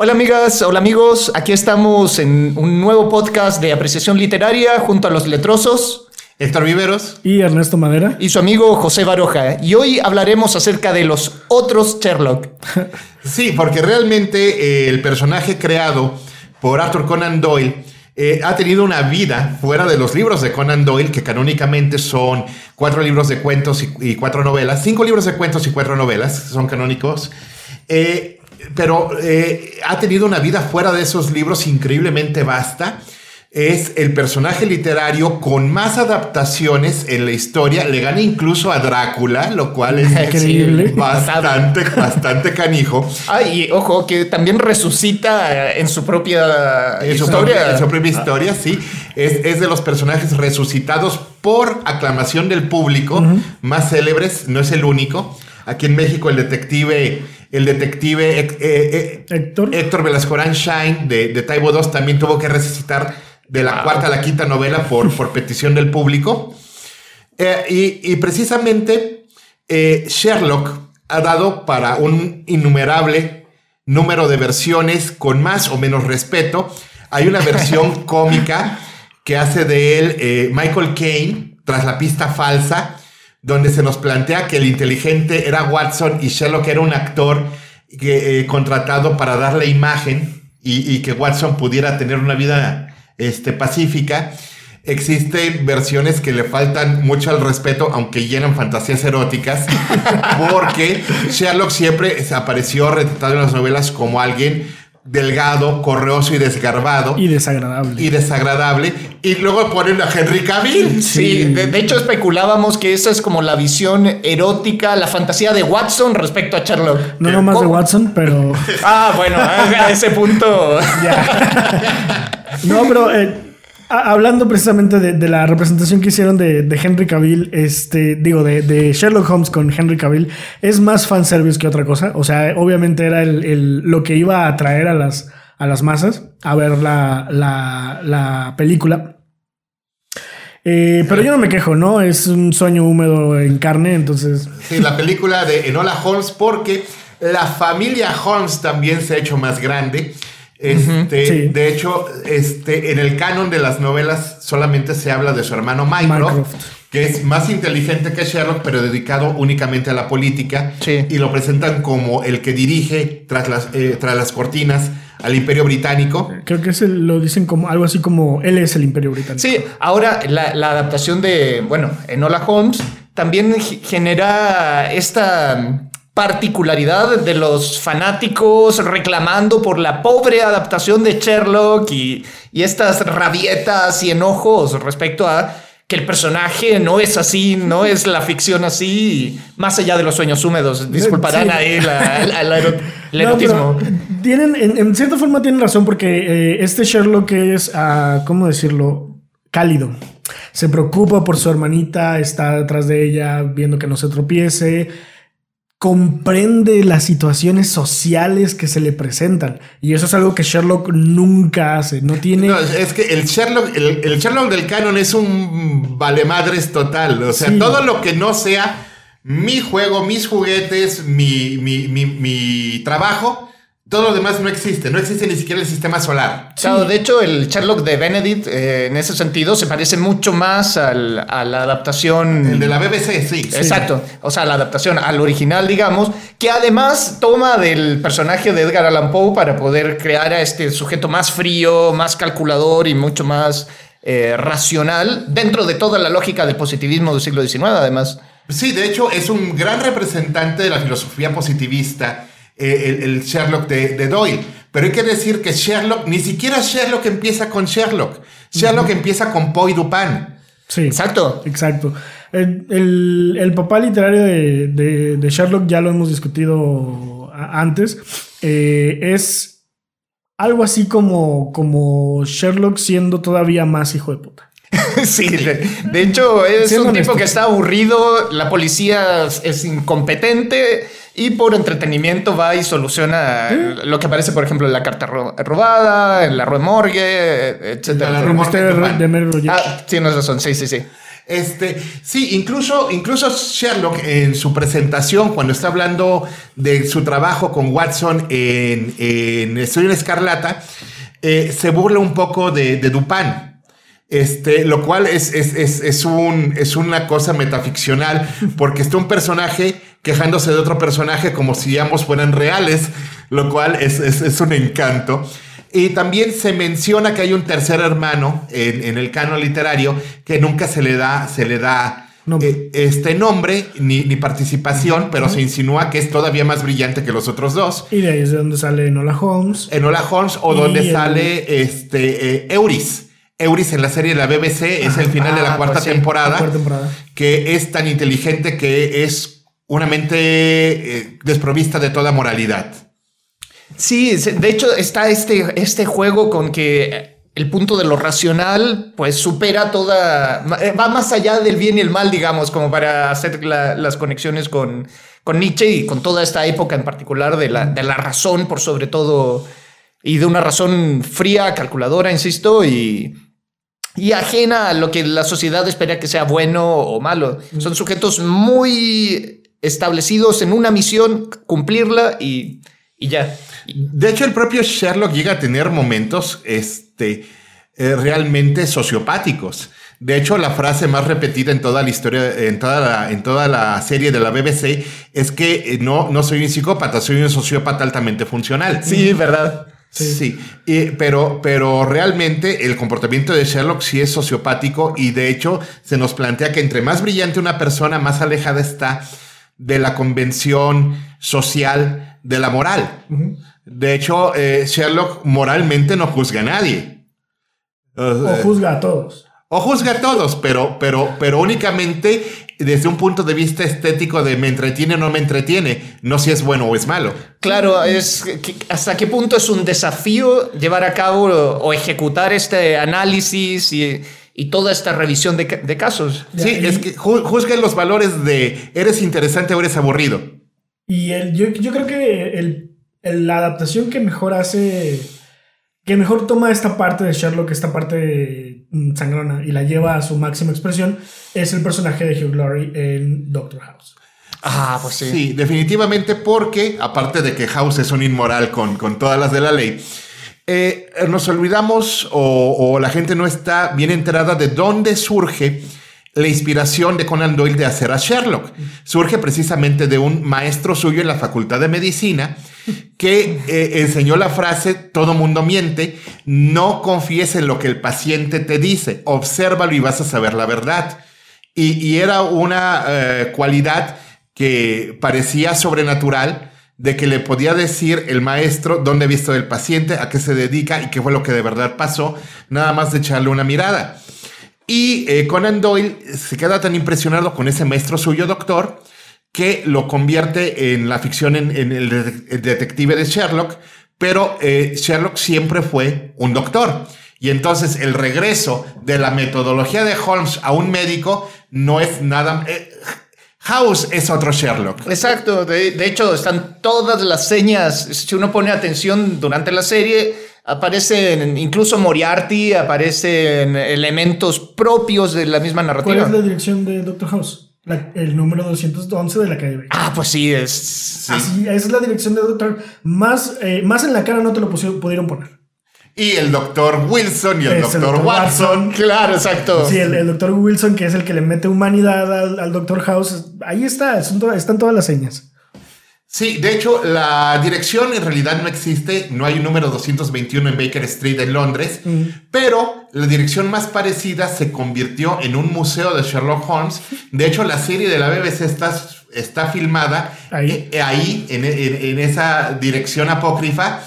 Hola amigas, hola amigos, aquí estamos en un nuevo podcast de apreciación literaria junto a los letrosos. Héctor Viveros. Y Ernesto Madera. Y su amigo José Baroja. Y hoy hablaremos acerca de los otros Sherlock. sí, porque realmente eh, el personaje creado por Arthur Conan Doyle eh, ha tenido una vida fuera de los libros de Conan Doyle, que canónicamente son cuatro libros de cuentos y, cuatro novelas, cinco libros de cuentos y cuatro novelas, son canónicos. Eh, pero eh, ha tenido una vida fuera de esos libros increíblemente vasta. Es el personaje literario con más adaptaciones en la historia. Le gana incluso a Drácula, lo cual es increíble. Bastante, bastante canijo. Ah, y ojo, que también resucita en su propia historia. en su propia historia, sí. Es, de los personajes resucitados por aclamación del público, más célebres, no es el único. Aquí en México el detective el detective eh, eh, Héctor. Héctor Velascorán Shine de, de Taibo 2 también tuvo que resucitar de la cuarta a la quinta novela por, por petición del público. Eh, y, precisamente Sherlock ha dado para un innumerable número de versiones con más o menos respeto. Hay una versión cómica que hace de él Michael Caine tras la pista falsa donde se nos plantea que el inteligente era Watson y Sherlock era un actor eh, contratado para darle imagen y, que Watson pudiera tener una vida este, pacífica. Existen versiones que le faltan mucho al respeto, aunque llenan fantasías eróticas, porque Sherlock siempre apareció retratado en las novelas como alguien delgado, correoso y desgarbado. Y desagradable. Y desagradable. Y luego ponen a Henry Cavill. Sí, De, hecho especulábamos que esa es como la visión erótica, la fantasía de Watson respecto a Sherlock. No no más de Watson, pero... ah, bueno, a ese punto... no, pero... Eh, Hablando precisamente de, la representación que hicieron de, Henry Cavill, este, digo, de, Sherlock Holmes con Henry Cavill, es más fanservice que otra cosa. O sea, obviamente era el, lo que iba a atraer a las, a las masas a ver la, la, película. Eh, pero yo no me quejo, ¿no? Es un sueño húmedo en carne, entonces. Sí, la película de Enola Holmes, porque la familia Holmes también se ha hecho más grande. Este, De hecho, este, en el canon de las novelas solamente se habla de su hermano Mycroft, que es más inteligente que Sherlock, pero dedicado únicamente a la política. Y lo presentan como el que dirige tras las, eh, tras las cortinas al Imperio Británico. Creo que lo dicen como algo así como él es el Imperio Británico. Sí, ahora la, la adaptación de, bueno, Enola Holmes también genera esta particularidad de los fanáticos reclamando por la pobre adaptación de Sherlock y, estas rabietas y enojos respecto a que el personaje no es así, no es la ficción así, más allá de los sueños húmedos. Disculparán ahí el erotismo. tienen, en, cierta forma tienen razón porque eh, este Sherlock es, uh, ¿cómo decirlo? Cálido. Se preocupa por su hermanita, está detrás de ella, viendo que no se tropiece comprende las situaciones sociales que se le presentan. Y eso es algo que Sherlock nunca hace. No tiene. es que el Sherlock, el, Sherlock del canon es un valemadres total. O sea, todo lo que no sea mi juego, mis juguetes, mi, mi, mi, mi trabajo todo lo demás no existe, no existe ni siquiera el sistema solar. Claro, de hecho, el Sherlock de Benedict, eh, en ese sentido, se parece mucho más al, a la adaptación. El de la BBC, sí. Exacto. O sea, la adaptación al original, digamos, que además toma del personaje de Edgar Allan Poe para poder crear a este sujeto más frío, más calculador y mucho más eh, racional, dentro de toda la lógica del positivismo del siglo XIX, además. Sí, de hecho, es un gran representante de la filosofía positivista eh, el, Sherlock de, Doyle. Pero hay que decir que Sherlock, ni siquiera Sherlock empieza con Sherlock. Sherlock empieza con Poe Dupin. Sí, exacto. Exacto. El, papá literario de, Sherlock, ya lo hemos discutido antes, eh, es algo así como, como Sherlock siendo todavía más hijo de puta. sí, de, hecho es un tipo que está aburrido, la policía es incompetente y por entretenimiento va y soluciona lo que aparece, por ejemplo, en la carta robada, en la remorgue, etc. La remorgue de, Ah, tienes razón, sí, sí, sí. Este, sí, incluso, incluso Sherlock en su presentación, cuando está hablando de su trabajo con Watson en, en Estudio en Escarlata, eh, se burla un poco de, de Dupin. Este, lo cual es, es, es, es, un, es una cosa metaficcional, porque está un personaje quejándose de otro personaje como si ambos fueran reales, lo cual es, es un encanto. Y también se menciona que hay un tercer hermano en, en el canon literario que nunca se le da, se le da eh, este nombre ni, ni participación, pero se insinúa que es todavía más brillante que los otros dos. Y de ahí es de donde sale Enola Holmes. Enola Holmes o donde el... sale este, eh, Euris. Euris en la serie de la BBC es el final ah, de la cuarta, pues sí, temporada, la cuarta, temporada, que es tan inteligente que es una mente eh, desprovista de toda moralidad. Sí, de hecho está este, este juego con que el punto de lo racional pues supera toda, va más allá del bien y el mal, digamos, como para hacer la, las conexiones con, con Nietzsche y con toda esta época en particular de la, de la razón por sobre todo y de una razón fría, calculadora, insisto, y, y ajena a lo que la sociedad espera que sea bueno o malo. Son sujetos muy establecidos en una misión, cumplirla y, y ya. De hecho, el propio Sherlock llega a tener momentos este, eh, realmente sociopáticos. De hecho, la frase más repetida en toda la historia, en toda la, en toda la serie de la BBC, es que eh, no, no soy un psicópata, soy un sociópata altamente funcional. Sí, verdad. Sí, sí. Y, pero, pero realmente el comportamiento de Sherlock sí es sociopático y de hecho se nos plantea que entre más brillante una persona, más alejada está de la convención social de la moral. Uh -huh. De hecho, eh, Sherlock moralmente no juzga a nadie. O juzga a todos. O juzga a todos, pero, pero, pero únicamente desde un punto de vista estético de me entretiene o no me entretiene, no si es bueno o es malo. Claro, es que, hasta qué punto es un desafío llevar a cabo o, o ejecutar este análisis y, y, toda esta revisión de, de casos. Sí, y, es que ju juzguen los valores de eres interesante o eres aburrido. Y el, yo, yo creo que el, el, la adaptación que mejor hace, que mejor toma esta parte de Sherlock, esta parte mm, sangrona, y la lleva a su máxima expresión, es el personaje de Hugh Laurie en Doctor House. Ah, pues sí. Sí, definitivamente porque, aparte de que House es un inmoral con, con todas las de la ley, eh, nos olvidamos o, la gente no está bien enterada de dónde surge la inspiración de Conan Doyle de hacer a Sherlock. Surge precisamente de un maestro suyo en la Facultad de Medicina que eh, enseñó la frase todo mundo miente, no confíes en lo que el paciente te dice, obsérvalo y vas a saber la verdad. Y, y era una eh, cualidad que parecía sobrenatural de que le podía decir el maestro dónde ha visto el paciente, a qué se dedica y qué fue lo que de verdad pasó, nada más de echarle una mirada. Y eh, Conan Doyle se queda tan impresionado con ese maestro suyo, doctor, que lo convierte en la ficción en, el, detective de Sherlock, pero eh, Sherlock siempre fue un doctor. Y entonces el regreso de la metodología de Holmes a un médico no es nada... Eh, House es otro Sherlock. Exacto, de, de, hecho están todas las señas, si uno pone atención durante la serie, aparecen incluso Moriarty, aparecen elementos propios de la misma narrativa. ¿Cuál es la dirección de Doctor House? La, el número 211 de la calle Ah, pues sí, es. Sí. Así, esa es la dirección de Doctor. Más, eh, más en la cara no te lo pusieron, pudieron poner. Y el doctor Wilson y el, doctor, doctor Watson. Watson. Claro, exacto. Sí, el, el, doctor Wilson, que es el que le mete humanidad al, al doctor House. Ahí está, to están todas las señas. Sí, de hecho, la dirección en realidad no existe. No hay un número 221 en Baker Street en Londres. Pero la dirección más parecida se convirtió en un museo de Sherlock Holmes. De hecho, la serie de la BBC está, está filmada ahí, eh, ahí en, en, en esa dirección apócrifa.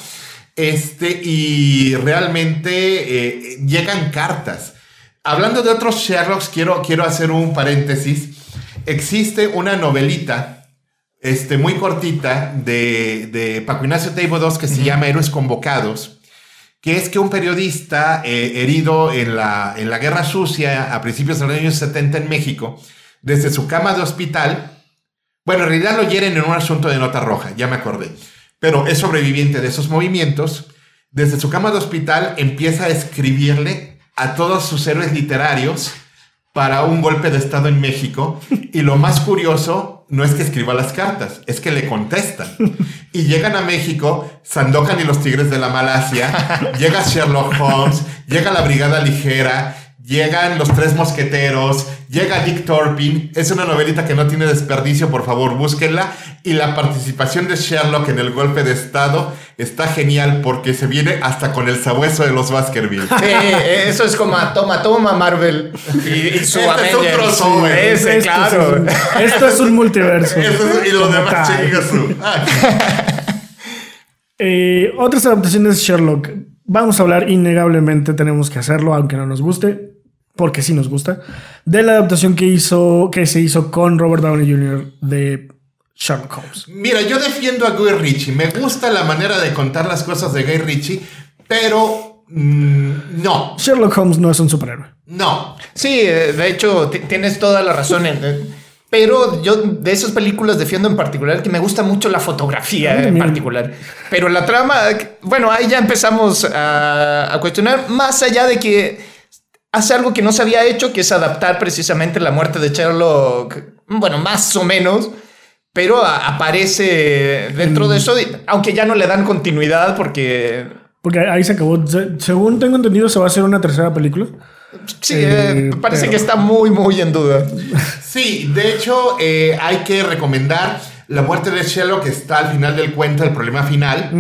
Este, y realmente eh, llegan cartas. Hablando de otros Sherlocks, quiero, quiero hacer un paréntesis. Existe una novelita este, muy cortita de, de Paco Ignacio Teibo II que se uh -huh. llama Héroes Convocados, que es que un periodista eh, herido en la, en la Guerra Sucia a principios de los años 70 en México, desde su cama de hospital, bueno, en realidad lo hieren en un asunto de nota roja, ya me acordé pero es sobreviviente de esos movimientos, desde su cama de hospital empieza a escribirle a todos sus héroes literarios para un golpe de Estado en México. Y lo más curioso no es que escriba las cartas, es que le contestan. Y llegan a México, Sandokan y los Tigres de la Malasia, llega Sherlock Holmes, llega la Brigada Ligera, llegan los Tres Mosqueteros, llega Dick Turpin. Es una novelita que no tiene desperdicio, por favor, búsquenla. Y la participación de Sherlock en el golpe de Estado está genial porque se viene hasta con el sabueso de los Baskerville. Sí, eso es como a toma, toma Marvel y, y su Este es un crossover. Ese, Esto claro. es un- esto es un multiverso. Es- y los Como demás su- Ah, Eh, otras adaptaciones de Sherlock. Vamos a hablar innegablemente, tenemos que hacerlo, aunque no nos guste, porque sí nos gusta, de la adaptación que hizo, que se hizo con Robert Downey Jr. de Sherlock Holmes. Mira, yo defiendo a Guy Ritchie. Me gusta la manera de contar las cosas de Guy Ritchie, pero mm, no, Sherlock Holmes no es un superhéroe. no. Sí, eh, de hecho, ti- tienes toda la razón. en- pero yo de esas películas defiendo en particular que me gusta mucho la fotografía A mí en particular. Pero la trama, bueno, ahí ya empezamos a, a cuestionar, más allá de que hace algo que no se había hecho, que es adaptar precisamente la muerte de Sherlock, bueno, más o menos. Pero a- aparece dentro de eso, aunque ya no le dan continuidad porque Porque ahí se acabó. Se- según tengo entendido, se va a hacer una tercera película. sí, Eh, eh, parece pero- que está muy, muy en duda. Sí, de hecho, eh, hay que recomendar la muerte de Sherlock, que está al final del cuento, el problema final.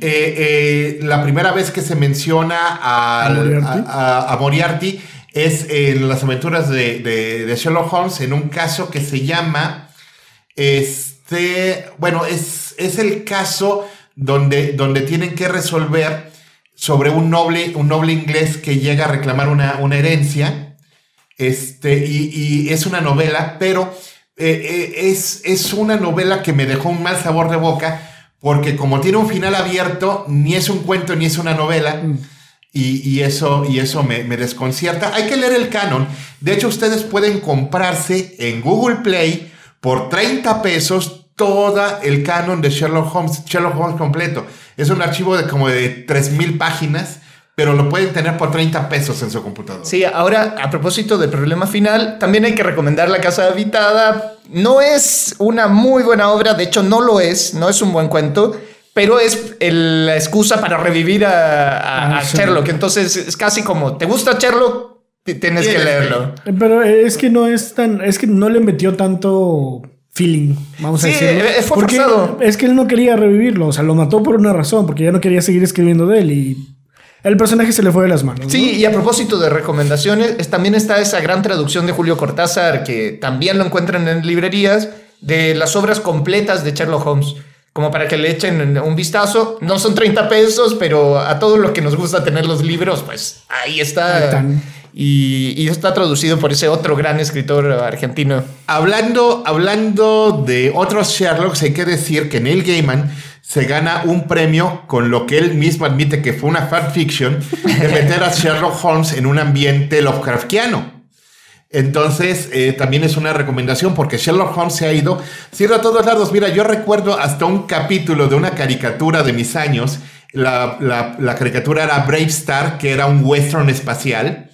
Eh, eh, la primera vez que se menciona ¿A Moriarty? a, a- a Moriarty es en las aventuras de, de- de Sherlock Holmes, en un caso que se llama. Este. Bueno, es, es el caso donde, donde tienen que resolver sobre un noble, un noble inglés que llega a reclamar una, una herencia. Este, y, y es una novela, pero eh, eh, es, es una novela que me dejó un mal sabor de boca, porque como tiene un final abierto, ni es un cuento ni es una novela. Y, y eso, y eso me, me desconcierta. Hay que leer el canon. De hecho, ustedes pueden comprarse en Google Play por 30 pesos toda el canon de Sherlock Holmes, Sherlock Holmes completo. Es un archivo de como de 3.000 páginas, pero lo pueden tener por 30 pesos en su computadora. Sí, ahora a propósito del problema final, también hay que recomendar La Casa Habitada. No es una muy buena obra, de hecho no lo es, no es un buen cuento, pero es el- la excusa para revivir a, a- Ah, a sí. Sherlock. Entonces es casi como, ¿te gusta Sherlock? Tienes que leerlo. Eh, Pero es que no es tan. Es que no le metió tanto feeling, vamos a Sí, decirlo. eh, fue Porque forzado. Es que él no quería revivirlo, o sea, lo mató por una razón, porque ya no quería seguir escribiendo de él y el personaje se le fue de las manos. ¿no? Sí, y a propósito de recomendaciones, es- también está esa gran traducción de Julio Cortázar que también lo encuentran en librerías de las obras completas de Sherlock Holmes. Como para que le echen un vistazo. No son 30 pesos, pero a todo lo que nos gusta tener los libros, pues ahí está. Ahí están. Y, y está traducido por ese otro gran escritor argentino. Hablando, hablando de otros Sherlocks, hay que decir que Neil Gaiman se gana un premio con lo que él mismo admite que fue una fanfiction de meter a Sherlock Holmes en un ambiente Lovecraftiano. Entonces, eh, también es una recomendación porque Sherlock Holmes se ha ido, ido a todos lados. Mira, yo recuerdo hasta un capítulo de una caricatura de mis años. La, la- la caricatura era Brave Star, que era un western espacial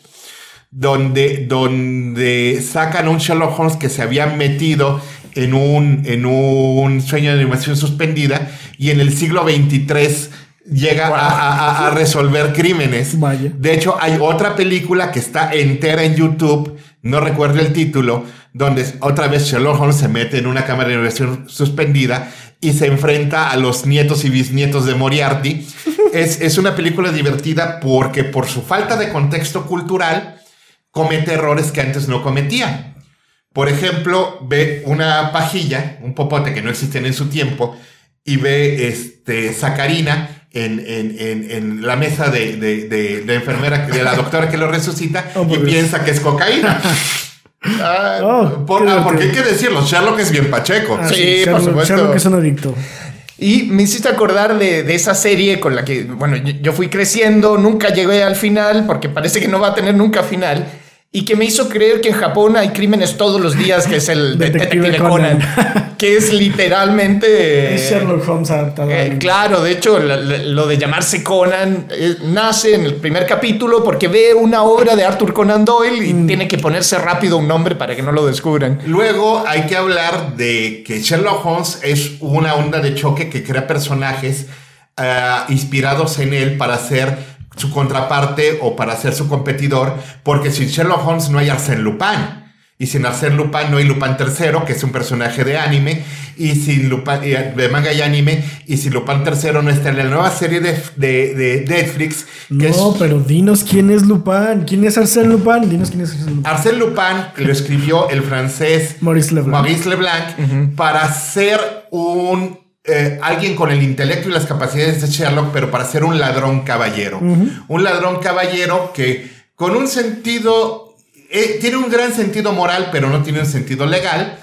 donde, donde sacan a un Sherlock Holmes que se había metido en un, en un sueño de animación suspendida y en el siglo 23 llega a, a- a resolver crímenes. Vaya. De hecho, hay otra película que está entera en YouTube, no recuerdo el título, donde otra vez Sherlock Holmes se mete en una cámara de animación suspendida y se enfrenta a los nietos y bisnietos de Moriarty. es, es una película divertida porque por su falta de contexto cultural comete errores que antes no cometía. Por ejemplo, ve una pajilla, un popote que no existía en su tiempo, y ve este, sacarina en, en- en- en la mesa de, de- de- de enfermera, de la doctora que lo resucita, Oh, y Dios. piensa que es cocaína. Ah, Oh, por- ah, porque hay que decirlo, Sherlock es bien pacheco. Ah, Sí, por Sherlock- supuesto. Sherlock es un adicto. Y me hiciste acordar de, de esa serie con la que, bueno, yo, yo fui creciendo, nunca llegué al final porque parece que no va a tener nunca final. Y que me hizo creer que en Japón hay crímenes todos los días, que es el Detective detective, Conan. Conan, que es literalmente... Es Sherlock Holmes adaptado. Eh, claro, de hecho, lo de llamarse Conan eh, nace en el primer capítulo porque ve una obra de Arthur Conan Doyle y tiene que ponerse rápido un nombre para que no lo descubran. Luego hay que hablar de que Sherlock Holmes es una onda de choque que crea personajes ah, inspirados en él para ser su contraparte o para ser su competidor, porque sin Sherlock Holmes no hay Arsène Lupin. Y sin Arsène Lupin no hay Lupin III, que es un personaje de anime, y sin Lupin, eh, de manga y anime, y sin Lupin III no está en la nueva serie de, de- de Netflix, que es No, pero dinos quién es Lupin. ¿Quién es Arsène Lupin? Dinos quién es Arsène Lupin. Arsène Lupin, lo escribió el francés Maurice Leblanc. Maurice Leblanc, para ser un eh, alguien con el intelecto y las capacidades de Sherlock, pero para ser un ladrón caballero. Un ladrón caballero que con un sentido, eh, tiene un gran sentido moral, pero no tiene un sentido legal,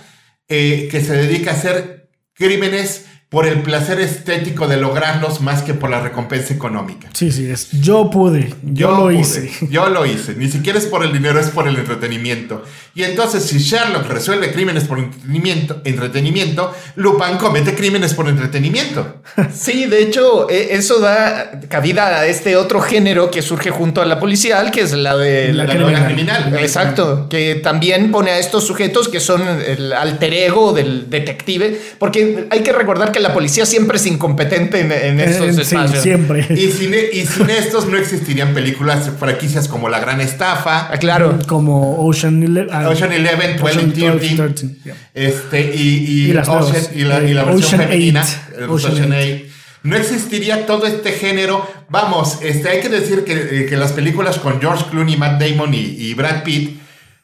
eh, que se dedica a hacer crímenes por el placer estético de lograrlos más que por la recompensa económica. Sí, sí, es. Yo pude. Yo, lo pude, hice. Yo lo hice. Ni siquiera es por el dinero, es por el entretenimiento. Y entonces, si Sherlock resuelve crímenes por entretenimiento, entretenimiento Lupin comete crímenes por entretenimiento. Sí, de hecho, e- eso da cabida a este otro género que surge junto a la policial, que es la de La La criminal. novela criminal. Exacto, que también pone a estos sujetos que son el alter ego del detective, porque hay que recordar que la policía siempre es incompetente en, en estos Eh, sí, espacios. siempre. Y sin, y sin estos no existirían películas, franquicias como La Gran Estafa, Ah, claro. Como Ocean Eleven. ah, Ocean Eleven, 12 Ocean and 13, 13, yeah. este, y, y, Y las Ocean- nuevas. y la, y la Eh, versión Ocean femenina, Eight. el Ocean Ocean Eight. Eight. No existiría todo este género. Vamos, este, hay que decir que, eh, que las películas con George Clooney, Matt Damon y, y Brad Pitt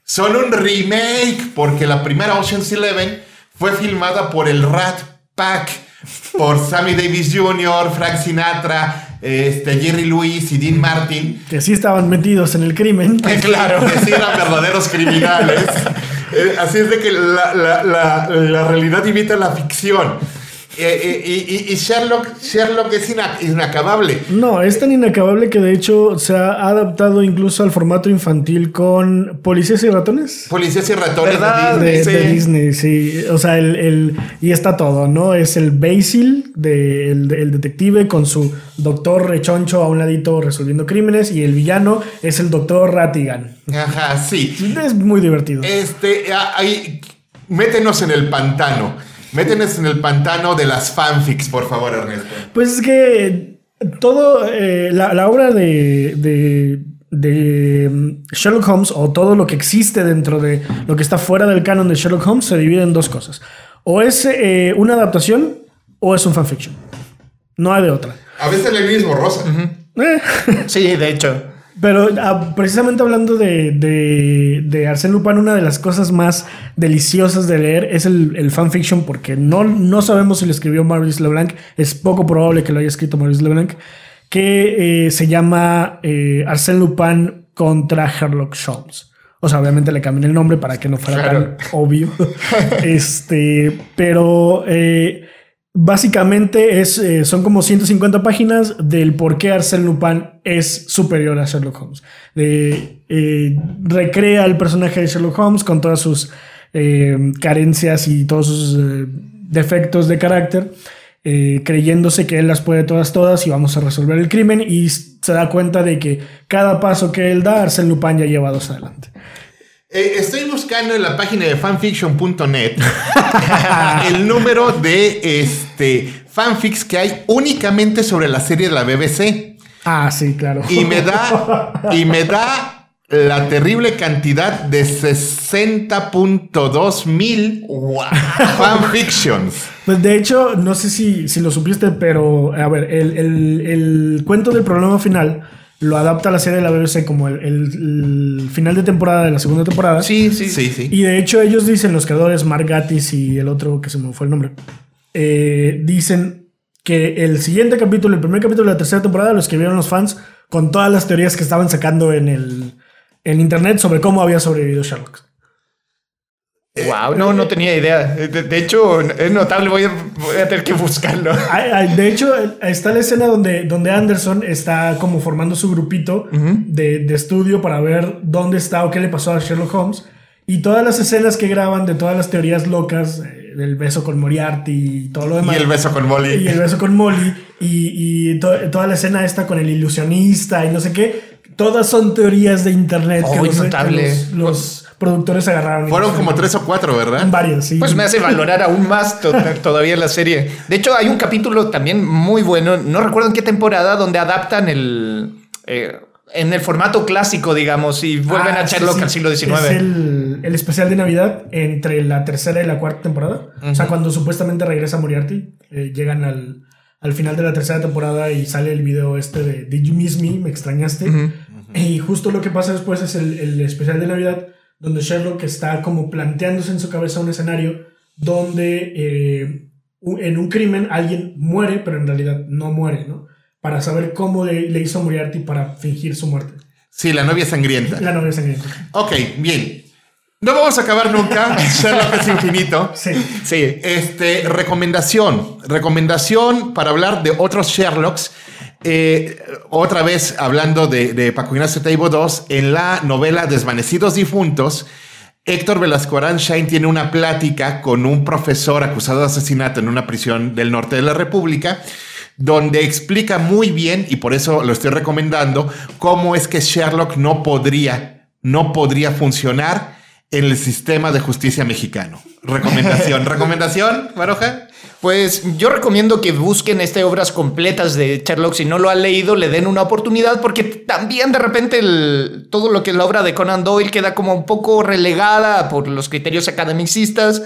son un remake, porque la primera Ocean's Eleven fue filmada por el Rat Pack, por Sammy Davis Jr., Frank Sinatra, este, Jerry Lewis y Dean Martin. Que sí estaban metidos en el crimen. Claro. Que sí eran verdaderos criminales. Eh, así es de que la, la- la- la realidad imita la ficción. Eh, eh, y, y- y Sherlock, Sherlock es ina- inacabable. No, es tan inacabable que de hecho se ha adaptado incluso al formato infantil con Policías y Ratones. Policías y ratones ¿Verdad? de De, Disney. de Sí. Disney, sí. O sea, el, el- y está todo, ¿no? Es el Basil, de, el, el detective, con su doctor rechoncho a un ladito resolviendo crímenes, y el villano es el doctor Ratigan. Ajá, sí. Es muy divertido. Este, ah, ahí, métenos en el pantano. Métenos en el pantano de las fanfics, por favor, Ernesto. Pues es que todo, eh, la, la obra de, de, de, mm, Sherlock Holmes o todo lo que existe dentro de lo que está fuera del canon de Sherlock Holmes se divide en dos cosas. O es eh, una adaptación o es un fanfiction. No hay de otra. A veces el mismo, Rosa. Eh, Sí, de hecho. Pero ah, precisamente hablando de, de, de Arsène Lupin, una de las cosas más deliciosas de leer es el, el fanfiction, porque no, no sabemos si lo escribió Maurice Leblanc, es poco probable que lo haya escrito Maurice Leblanc, que eh, se llama eh, Arsène Lupin contra Sherlock Holmes. O sea, obviamente le cambian el nombre para que no fuera Claro. tan obvio. este, pero eh, básicamente es, eh, son como 150 páginas del por qué Arsène Lupin es superior a Sherlock Holmes. De, eh, recrea el personaje de Sherlock Holmes con todas sus eh, carencias y todos sus defectos de carácter. creyéndose que él las puede todas, todas y vamos a resolver el crimen y se da cuenta de que cada paso que él da, Arsène Lupin ya lleva dos adelante. Eh, estoy buscando en la página de fanfiction.net el número de este, fanfics que hay únicamente sobre la serie de la BBC. Ah, sí, claro. Y me da, y me da la terrible cantidad de 60.2 mil fanfictions. Pues de hecho, no sé si, si lo supiste, pero a ver, el, el- el cuento del problema final lo adapta a la serie de la BBC como el, el- el final de temporada de la segunda temporada. Sí, sí, Sí, sí. Y de hecho, ellos dicen, los creadores, Mark Gatiss y el otro que se me fue el nombre, eh, dicen que el siguiente capítulo, el primer capítulo de la tercera temporada, lo escribieron los fans con todas las teorías que estaban sacando en el en internet sobre cómo había sobrevivido Sherlock. Wow, no, no tenía idea. De, de hecho, es notable, voy a, voy a, tener que buscarlo. De hecho, está la escena donde, donde Anderson está como formando su grupito uh -huh. de, de, estudio para ver dónde está o qué le pasó a Sherlock Holmes. Y todas las escenas que graban de todas las teorías locas, eh, del beso con Moriarty y todo lo demás. Y el beso con Molly. Y el beso con Molly. Y, y to toda la escena esta con el ilusionista y no sé qué. Todas son teorías de internet oh, que, los, notable. que los, los productores agarraron. Fueron como tres o cuatro, ¿verdad? Varios, sí. Pues me hace valorar aún más to todavía la serie. De hecho, hay un capítulo también muy bueno, no recuerdo en qué temporada, donde adaptan el... Eh, en el formato clásico, digamos, y vuelven ah, a sí, sí. al siglo XIX. Es el, el, especial de Navidad entre la tercera y la cuarta temporada. Uh -huh. O sea, cuando supuestamente regresa Moriarty, eh, llegan al, al, final de la tercera temporada y sale el video este de Did You Miss Me? Me extrañaste. Uh -huh. Y justo lo que pasa después es el, el especial de Navidad, donde Sherlock está como planteándose en su cabeza un escenario donde eh, en un crimen alguien muere, pero en realidad no muere, ¿no? para saber cómo le, le, hizo a Moriarty para fingir su muerte. Sí, la novia sangrienta. La novia sangrienta. Ok, bien. No vamos a acabar nunca. Sherlock es infinito. Sí. Sí. Este, recomendación. Recomendación para hablar de otros Sherlocks. Eh, otra vez hablando de, de Paco Ignacio Taibo II, en la novela Desvanecidos Difuntos, Héctor Velasco Aranchain tiene una plática con un profesor acusado de asesinato en una prisión del norte de la República donde explica muy bien, y por eso lo estoy recomendando, cómo es que Sherlock no podría, no podría funcionar en el sistema de justicia mexicano. Recomendación, recomendación, Baroja. Pues yo recomiendo que busquen este, obras completas de Sherlock. Si no lo han leído, le den una oportunidad, porque también de repente el, todo lo que es la obra de Conan Doyle queda como un poco relegada por los criterios academicistas.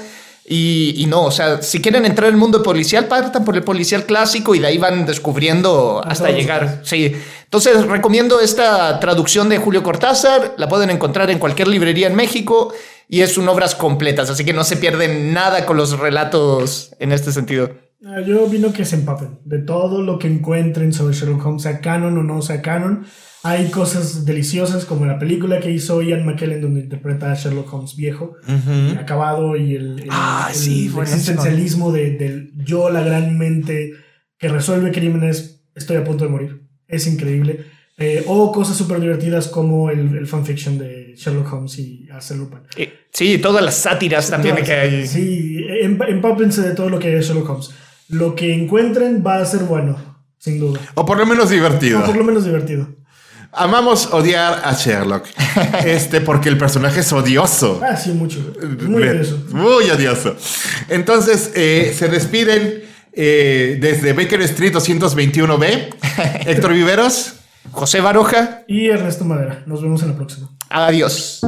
Y, y, no, o sea, si quieren entrar en el mundo policial, partan por el policial clásico y de ahí van descubriendo hasta llegar. Sí. Entonces, recomiendo esta traducción de Julio Cortázar. La pueden encontrar en cualquier librería en México y es un obras completas, así que no se pierden nada con los relatos en este sentido. Yo vino que se empapen de todo lo que encuentren sobre Sherlock Holmes, sea canon o no sea canon. Hay cosas deliciosas como la película que hizo Ian McKellen donde interpreta a Sherlock Holmes viejo, uh -huh. acabado y el, el, ah, el, sí, el existencialismo de, del yo, la gran mente que resuelve crímenes, estoy a punto de morir. Es increíble. Eh, o cosas súper divertidas como el, el, fanfiction de Sherlock Holmes y Arthur Lupin. Eh, sí, todas las sátiras también todas, que hay. Sí, empápense de todo lo que de Sherlock Holmes. Lo que encuentren va a ser bueno, sin duda. O por lo menos divertido. O por lo menos divertido. Amamos odiar a Sherlock. Este, porque el personaje es odioso. Ah, sí, mucho. Muy odioso. Muy odioso. Entonces, eh, se despiden eh, desde Baker Street 221B. Héctor Viveros. José Baroja. Y Ernesto Madera. Nos vemos en la próxima. Adiós.